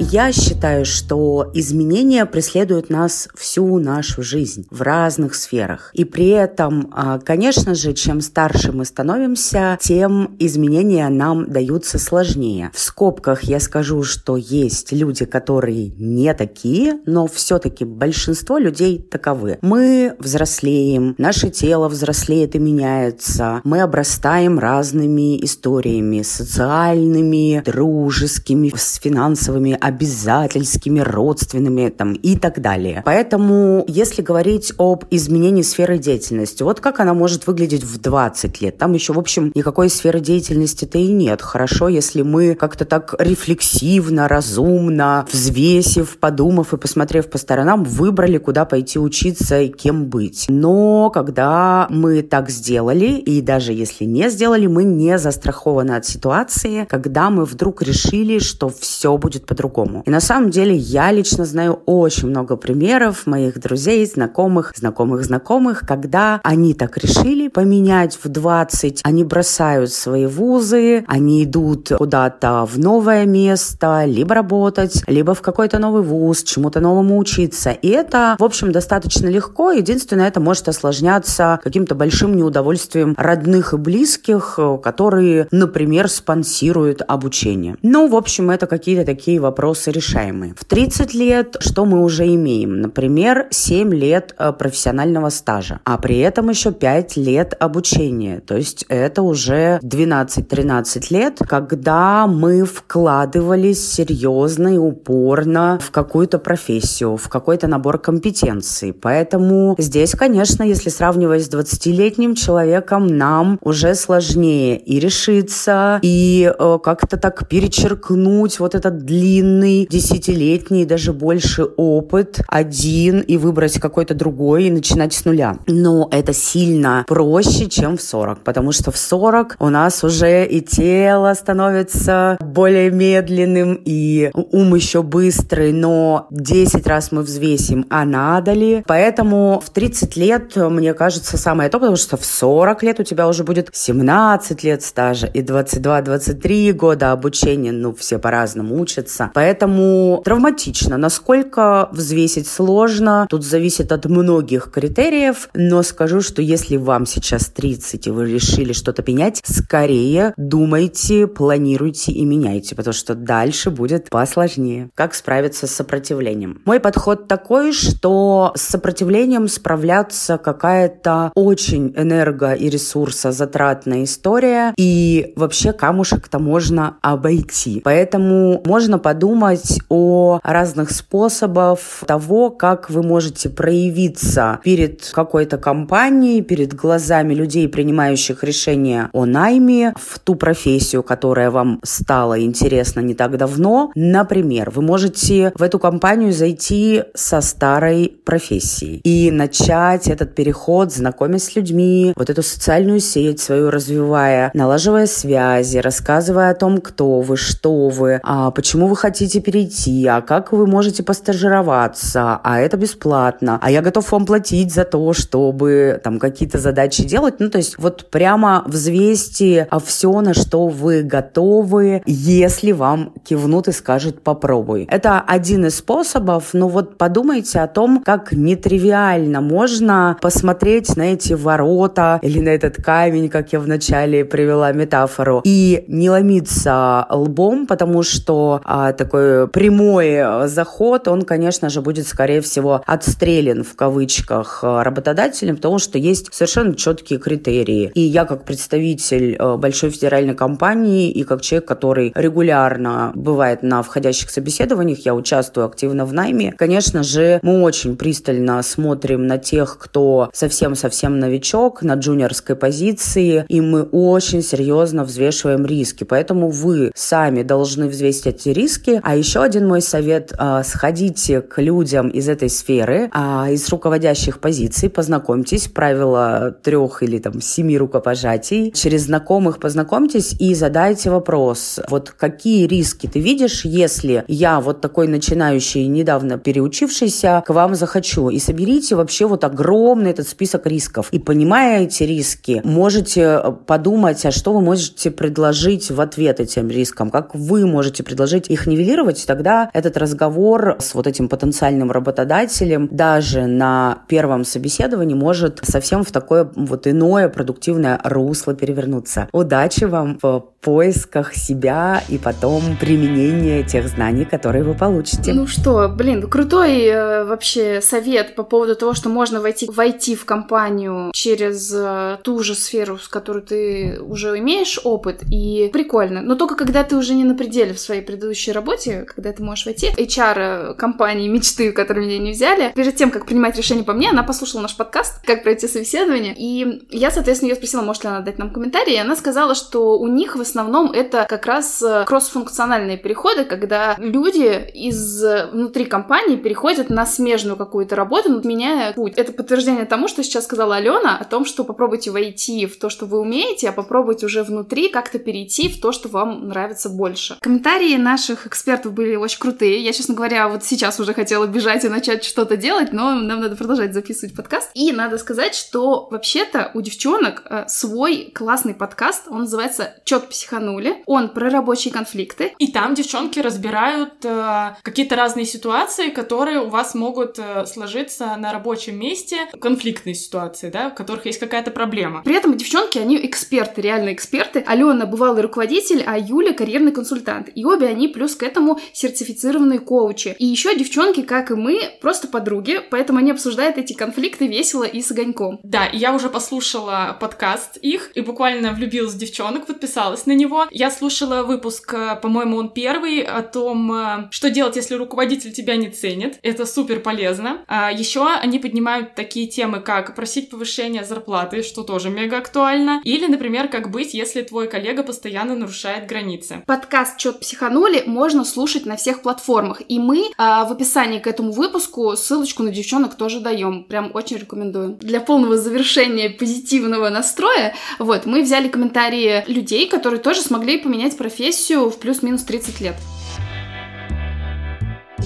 Я считаю, что изменения преследуют нас всю нашу жизнь в разных сферах. И при этом, а, конечно же, чем старше мы становимся, тем изменения нам даются сложнее. В скобках я скажу, что есть люди, которые не такие, но все-таки большинство людей таковы. Мы взрослеем, наше тело взрослеет и меняется, мы обрастаем разными историями, социальными, дружескими, с финансовыми обязательскими, родственными там, и так далее. Поэтому, если говорить об изменении сферы деятельности, вот как она может выглядеть в 20 лет? Там еще, в общем, никакой сферы деятельности-то и нет. Хорошо, если мы как-то так рефлексивно, разумно, взвесив, подумав и посмотрев по сторонам, выбрали, куда пойти учиться и кем быть. Но когда мы так сделали, и даже если не сделали, мы не застрахованы от ситуации, когда мы вдруг решили, что все будет по-другому по-другому. И на самом деле я лично знаю очень много примеров моих друзей, знакомых, знакомых, знакомых, когда они так решили поменять в 20, они бросают свои вузы, они идут куда-то в новое место, либо работать, либо в какой-то новый вуз, чему-то новому учиться. И это, в общем, достаточно легко. Единственное, это может осложняться каким-то большим неудовольствием родных и близких, которые, например, спонсируют обучение. Ну, в общем, это какие-то такие вопросы вопросы решаемые. В 30 лет что мы уже имеем? Например, 7 лет э, профессионального стажа, а при этом еще 5 лет обучения. То есть это уже 12-13 лет, когда мы вкладывались серьезно и упорно в какую-то профессию, в какой-то набор компетенций. Поэтому здесь, конечно, если сравнивать с 20-летним человеком, нам уже сложнее и решиться, и э, как-то так перечеркнуть вот этот длинный, десятилетний, даже больше опыт один и выбрать какой-то другой и начинать с нуля. Но это сильно проще, чем в 40, потому что в 40 у нас уже и тело становится более медленным, и ум еще быстрый, но 10 раз мы взвесим, а надо ли? Поэтому в 30 лет, мне кажется, самое то, потому что в 40 лет у тебя уже будет 17 лет стажа и 22-23 года обучения, ну, все по-разному учатся. Поэтому травматично. Насколько взвесить сложно, тут зависит от многих критериев, но скажу, что если вам сейчас 30 и вы решили что-то менять, скорее думайте, планируйте и меняйте, потому что дальше будет посложнее. Как справиться с сопротивлением? Мой подход такой, что с сопротивлением справляться какая-то очень энерго- и ресурсозатратная история, и вообще камушек-то можно обойти. Поэтому можно подумать о разных способах того, как вы можете проявиться перед какой-то компанией, перед глазами людей, принимающих решения о найме в ту профессию, которая вам стала интересна не так давно. Например, вы можете в эту компанию зайти со старой профессией и начать этот переход, знакомясь с людьми, вот эту социальную сеть свою развивая, налаживая связи, рассказывая о том, кто вы, что вы, а почему вы хотите перейти, а как вы можете постажироваться, а это бесплатно, а я готов вам платить за то, чтобы там какие-то задачи делать. Ну, то есть вот прямо взвесьте а все, на что вы готовы, если вам кивнут и скажут попробуй. Это один из способов, но вот подумайте о том, как нетривиально можно посмотреть на эти ворота или на этот камень, как я вначале привела метафору, и не ломиться лбом, потому что а, такой прямой заход, он, конечно же, будет, скорее всего, отстрелен в кавычках работодателем, потому что есть совершенно четкие критерии. И я, как представитель э, большой федеральной компании и как человек, который регулярно бывает на входящих собеседованиях, я участвую активно в найме, конечно же, мы очень пристально смотрим на тех, кто совсем-совсем новичок, на джуниорской позиции, и мы очень серьезно взвешиваем риски. Поэтому вы сами должны взвесить эти риски. А еще один мой совет э, – сходите к людям из этой сферы, а, из руководящих позиций, познакомьтесь, правила трех или там семи рукопожатий, через знакомых познакомьтесь и задайте вопрос, вот какие риски ты видишь, если я вот такой начинающий, недавно переучившийся, к вам захочу, и соберите вообще вот огромный этот список рисков, и понимая эти риски, можете подумать, а что вы можете предложить в ответ этим рискам, как вы можете предложить их нивелировать, тогда этот разговор с вот этим потенциальным работодателем даже на первом собеседовании может совсем в такое вот иное продуктивное русло перевернуться. Удачи вам в поисках себя и потом применение тех знаний, которые вы получите. Ну что, блин, крутой э, вообще совет по поводу того, что можно войти, войти в компанию через э, ту же сферу, с которой ты уже имеешь опыт, и прикольно. Но только когда ты уже не на пределе в своей предыдущей работе, когда ты можешь войти, HR компании мечты, которые меня не взяли, перед тем, как принимать решение по мне, она послушала наш подкаст, как пройти собеседование, и я, соответственно, ее спросила, может ли она дать нам комментарий, и она сказала, что у них в основном это как раз э, кросс-функциональные переходы, когда люди из э, внутри компании переходят на смежную какую-то работу, меняя путь. Это подтверждение тому, что сейчас сказала Алена, о том, что попробуйте войти в то, что вы умеете, а попробуйте уже внутри как-то перейти в то, что вам нравится больше. Комментарии наших экспертов были очень крутые. Я, честно говоря, вот сейчас уже хотела бежать и начать что-то делать, но нам надо продолжать записывать подкаст. И надо сказать, что вообще-то у девчонок э, свой классный подкаст, он называется «Чет психанули». Он про рабочие конфликты. И там девчонки разбирают э, какие-то разные ситуации, которые у вас могут э, сложиться на рабочем месте. Конфликтные ситуации, да, в которых есть какая-то проблема. При этом девчонки, они эксперты, реально эксперты. Алена бывалый руководитель, а Юля карьерный консультант. И обе они плюс к этому сертифицированные коучи. И еще девчонки, как и мы, просто подруги, поэтому они обсуждают эти конфликты весело и с огоньком. Да, я уже послушала подкаст их и буквально влюбилась в девчонок, подписалась на него. Я слушала выпуск, э, по-моему, он первый, о том, э, что делать, если руководитель тебя не ценит. Это супер полезно. А еще они поднимают такие темы, как просить повышения зарплаты, что тоже мега актуально. Или, например, как быть, если твой коллега постоянно нарушает границы. Подкаст «Чет психанули» можно слушать на всех платформах. И мы а, в описании к этому выпуску ссылочку на девчонок тоже даем. Прям очень рекомендую. Для полного завершения позитивного настроя, вот, мы взяли комментарии людей, которые тоже смогли поменять профессию в плюс-минус 30 лет.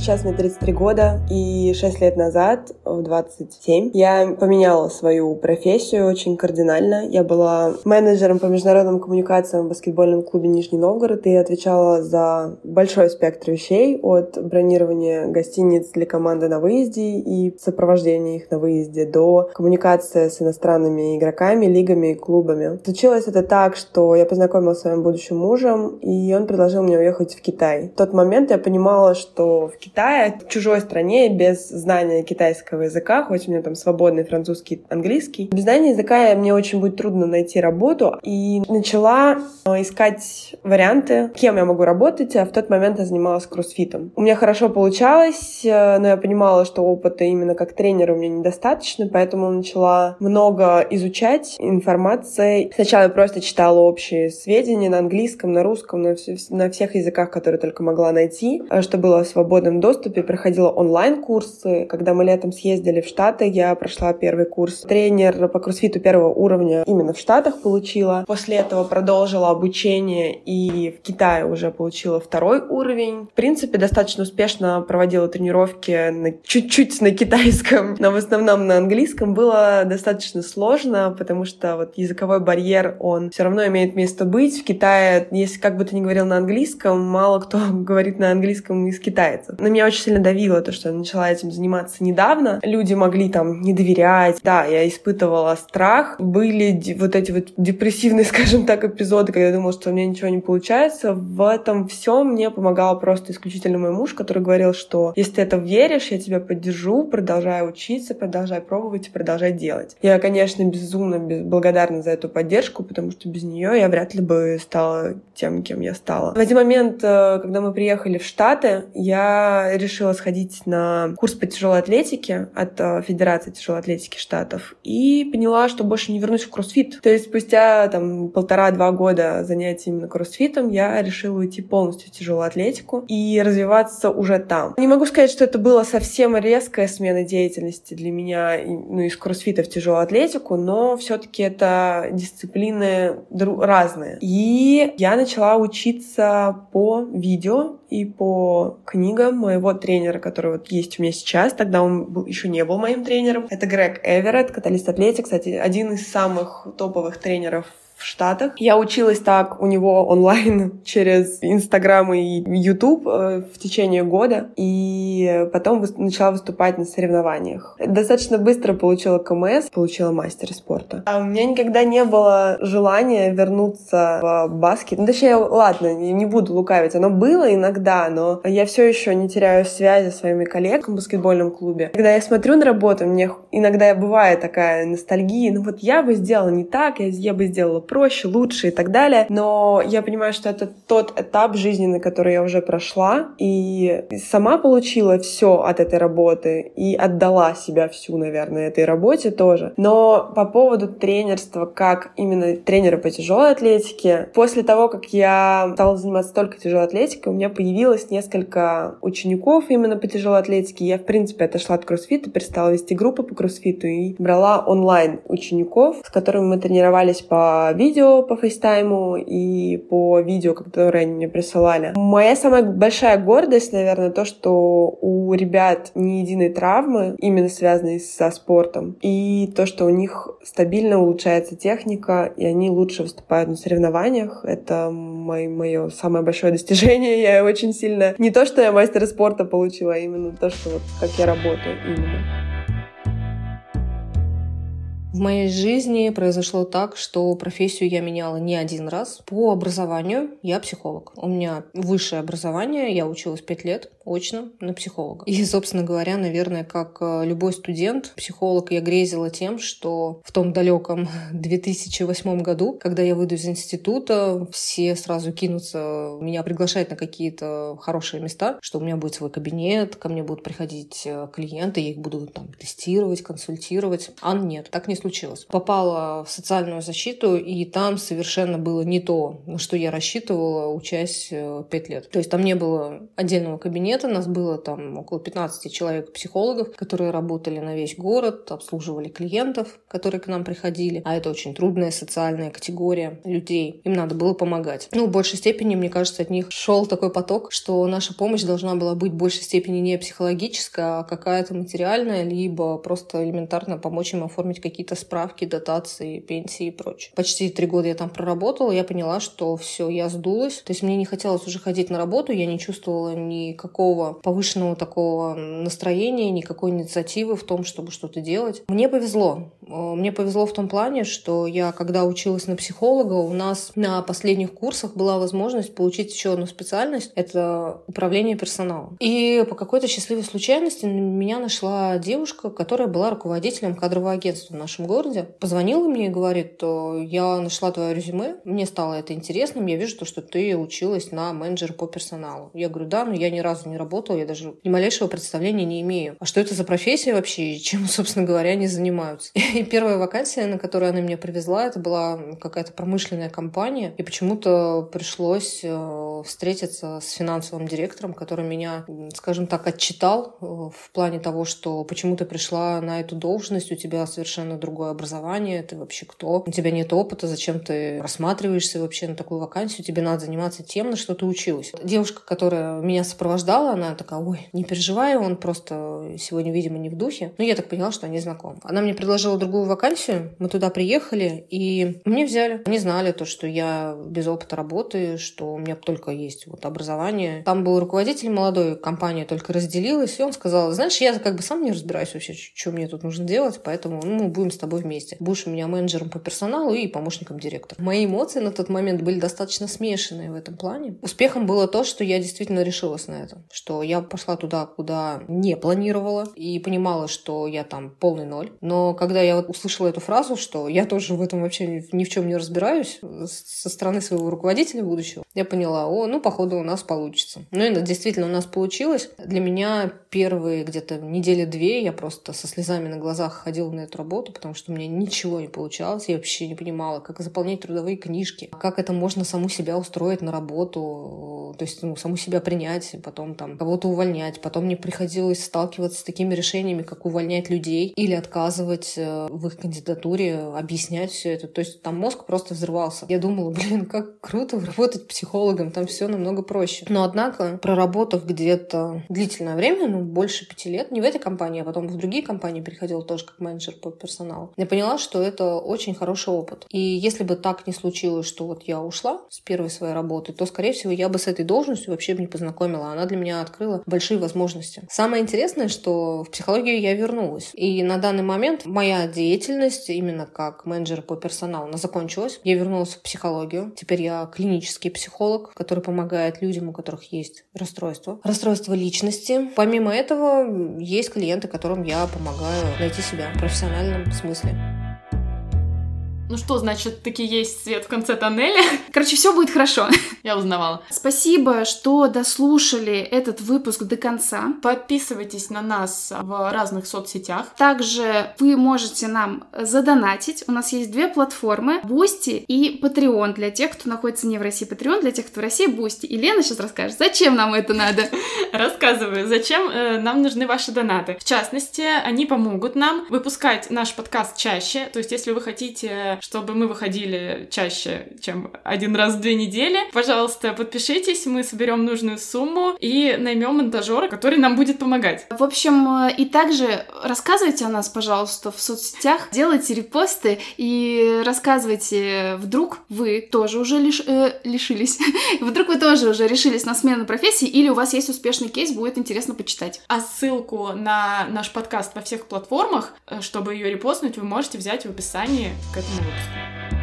Сейчас мне 33 года, и 6 лет назад, в 27, я поменяла свою профессию очень кардинально. Я была менеджером по международным коммуникациям в баскетбольном клубе Нижний Новгород и отвечала за большой спектр вещей, от бронирования гостиниц для команды на выезде и сопровождения их на выезде до коммуникации с иностранными игроками, лигами и клубами. Случилось это так, что я познакомилась с своим будущим мужем, и он предложил мне уехать в Китай. В тот момент я понимала, что в Китае, в чужой стране, без знания китайского языка, хоть у меня там свободный французский, английский. Без знания языка мне очень будет трудно найти работу. И начала э, искать варианты, кем я могу работать, а в тот момент я занималась кроссфитом. У меня хорошо получалось, э, но я понимала, что опыта именно как тренера у меня недостаточно, поэтому начала много изучать информации. Сначала я просто читала общие сведения на английском, на русском, на, на всех языках, которые только могла найти, э, что было свободным свободном доступе, проходила онлайн-курсы. Когда мы летом съездили в Штаты, я прошла первый курс. Тренер по кроссфиту первого уровня именно в Штатах получила. После этого продолжила обучение и в Китае уже получила второй уровень. В принципе, достаточно успешно проводила тренировки на, чуть-чуть на китайском, но в основном на английском. Было достаточно сложно, потому что вот языковой барьер, он все равно имеет место быть. В Китае, если как бы ты ни говорил на английском, мало кто говорит на английском из китайцев на меня очень сильно давило то, что я начала этим заниматься недавно. Люди могли там не доверять. Да, я испытывала страх. Были вот эти вот депрессивные, скажем так, эпизоды, когда я думала, что у меня ничего не получается. В этом всем мне помогал просто исключительно мой муж, который говорил, что если ты это веришь, я тебя поддержу, продолжай учиться, продолжай пробовать и продолжай делать. Я, конечно, безумно благодарна за эту поддержку, потому что без нее я вряд ли бы стала тем, кем я стала. В один момент, э, когда мы приехали в Штаты, я решила сходить на курс по тяжелой атлетике от э, Федерации тяжелой атлетики штатов и поняла, что больше не вернусь в кроссфит. То есть спустя там полтора-два года занятий именно кроссфитом я решила уйти полностью в тяжелую атлетику и развиваться уже там. Не могу сказать, что это была совсем резкая смена деятельности для меня, ну, из кроссфита в тяжелую атлетику, но все-таки это дисциплины разные. И я начала учиться по видео и по книгам моего тренера, который вот есть у меня сейчас. Тогда он был, еще не был моим тренером. Это Грег Эверетт, каталист атлетик, кстати, один из самых топовых тренеров в Штатах. Я училась так у него онлайн через Инстаграм и Ютуб э, в течение года, и потом начала выступать на соревнованиях. Достаточно быстро получила КМС, получила мастер спорта. А у меня никогда не было желания вернуться в баскет. Ну, точнее, ладно, не буду лукавить, оно было иногда, но я все еще не теряю связи с своими коллегами в баскетбольном клубе. Когда я смотрю на работу, мне иногда бывает такая ностальгия, ну вот я бы сделала не так, я, я бы сделала проще, лучше и так далее. Но я понимаю, что это тот этап жизненный, который я уже прошла, и сама получила все от этой работы и отдала себя всю, наверное, этой работе тоже. Но по поводу тренерства, как именно тренера по тяжелой атлетике, после того, как я стала заниматься только тяжелой атлетикой, у меня появилось несколько учеников именно по тяжелой атлетике. Я, в принципе, отошла от кроссфита, перестала вести группы по кроссфиту и брала онлайн учеников, с которыми мы тренировались по видео, по фейстайму и по видео, которые они мне присылали. Моя самая большая гордость, наверное, то, что у ребят ни единой травмы, именно связанной со спортом, и то, что у них стабильно улучшается техника, и они лучше выступают на соревнованиях. Это мое, мое самое большое достижение. Я очень сильно... Не то, что я мастера спорта получила, а именно то, что вот как я работаю именно. В моей жизни произошло так, что профессию я меняла не один раз. По образованию я психолог. У меня высшее образование, я училась пять лет очно на психолога. И, собственно говоря, наверное, как э, любой студент, психолог, я грезила тем, что в том далеком 2008 году, когда я выйду из института, все сразу кинутся меня приглашать на какие-то хорошие места, что у меня будет свой кабинет, ко мне будут приходить э, клиенты, я их буду там тестировать, консультировать. А нет, так не случилось. Попала в социальную защиту, и там совершенно было не то, на что я рассчитывала, учась э, пять лет. То есть там не было отдельного кабинета, нас было там около 15 человек-психологов, которые работали на весь город, обслуживали клиентов, которые к нам приходили. А это очень трудная социальная категория людей. Им надо было помогать. Ну, в большей степени, мне кажется, от них шел такой поток, что наша помощь должна была быть в большей степени не психологическая, а какая-то материальная, либо просто элементарно помочь им оформить какие-то справки, дотации, пенсии и прочее. Почти три года я там проработала, я поняла, что все, я сдулась. То есть мне не хотелось уже ходить на работу, я не чувствовала никакого повышенного такого настроения, никакой инициативы в том, чтобы что-то делать. Мне повезло. Э, мне повезло в том плане, что я, когда училась на психолога, у нас на последних курсах была возможность получить еще одну специальность. Это управление персоналом. И по какой-то счастливой случайности меня нашла девушка, которая была руководителем кадрового агентства в нашем городе, позвонила мне и говорит, я нашла твое резюме, мне стало это интересным, я вижу то, что ты училась на менеджера по персоналу. Я говорю, да, но я ни разу не работала, я даже ни малейшего представления не имею. А что это за профессия вообще, и чем, собственно говоря, они занимаются? И первая вакансия, на которую она меня привезла, это была какая-то промышленная компания, и почему-то пришлось э, встретиться с финансовым директором, который меня, скажем так, отчитал э, в плане того, что почему ты пришла на эту должность, у тебя совершенно другое образование, ты вообще кто? У тебя нет опыта, зачем ты рассматриваешься вообще на такую вакансию? Тебе надо заниматься тем, на что ты училась. Девушка, которая меня сопровождала, она такая, ой, не переживай, он просто сегодня, видимо, не в духе. Ну, я так поняла, что они знакомы. Она мне предложила другую вакансию, мы туда приехали, и мне взяли. Они знали то, что я без опыта работы, что у меня только есть вот образование. Там был руководитель молодой, компания только разделилась, и он сказал, знаешь, я как бы сам не разбираюсь вообще, что мне тут нужно делать, поэтому ну, мы будем с тобой вместе. Будешь у меня менеджером по персоналу и помощником директора. Мои эмоции на тот момент были достаточно смешанные в этом плане. Успехом было то, что я действительно решилась на это. Что я пошла туда, куда не планировала и понимала, что я там полный ноль. Но когда я вот услышала эту фразу, что я тоже в этом вообще ни в чем не разбираюсь, со стороны своего руководителя будущего, я поняла, о, ну, походу, у нас получится. Ну и действительно у нас получилось. Для меня первые где-то недели две я просто со слезами на глазах ходила на эту работу, потому что у меня ничего не получалось. Я вообще не понимала, как заполнять трудовые книжки, как это можно саму себя устроить на работу, то есть ну, саму себя принять, потом там кого-то увольнять. Потом мне приходилось сталкиваться с такими решениями, как увольнять людей или отказывать э, в их кандидатуре, объяснять все это. То есть там мозг просто взрывался. Я думала, блин, как круто работать психологом, там все намного проще. Но однако, проработав где-то длительное время, ну, больше пяти лет, не в этой компании, а потом в другие компании переходила тоже как менеджер по персоналу, персонал. Я поняла, что это очень хороший опыт. И если бы так не случилось, что вот я ушла с первой своей работы, то, скорее всего, я бы с этой должностью вообще бы не познакомила. Она для меня открыла большие возможности. Самое интересное, что в психологию я вернулась. И на данный момент моя деятельность именно как менеджер по персоналу, она закончилась. Я вернулась в психологию. Теперь я клинический психолог, который помогает людям, у которых есть расстройство. Расстройство личности. Помимо этого, есть клиенты, которым я помогаю найти себя в профессиональном смысле. Ну что значит, таки есть свет в конце тоннеля? Короче, все будет хорошо. Я узнавала. Спасибо, что дослушали этот выпуск до конца. Подписывайтесь на нас в разных соцсетях. Также вы можете нам задонатить. У нас есть две платформы. Boosty и Patreon для тех, кто находится не в России. Patreon для тех, кто в России. Boosty. И Лена сейчас расскажет, зачем нам это надо. Рассказываю, зачем э, нам нужны ваши донаты. В частности, они помогут нам выпускать наш подкаст чаще. То есть, если вы хотите, чтобы мы выходили чаще, чем один раз в две недели, пожалуйста, подпишитесь, мы соберем нужную сумму и наймем монтажера, который нам будет помогать. В общем, э, и также рассказывайте о нас, пожалуйста, в соцсетях, делайте репосты и рассказывайте, вдруг вы тоже уже лиш, э, лишились, вдруг вы тоже уже решились на смену профессии или у вас есть успешный кейс, будет интересно почитать. А ссылку на наш подкаст во всех платформах, э, чтобы ее репостнуть, вы можете взять в описании к этому Tools.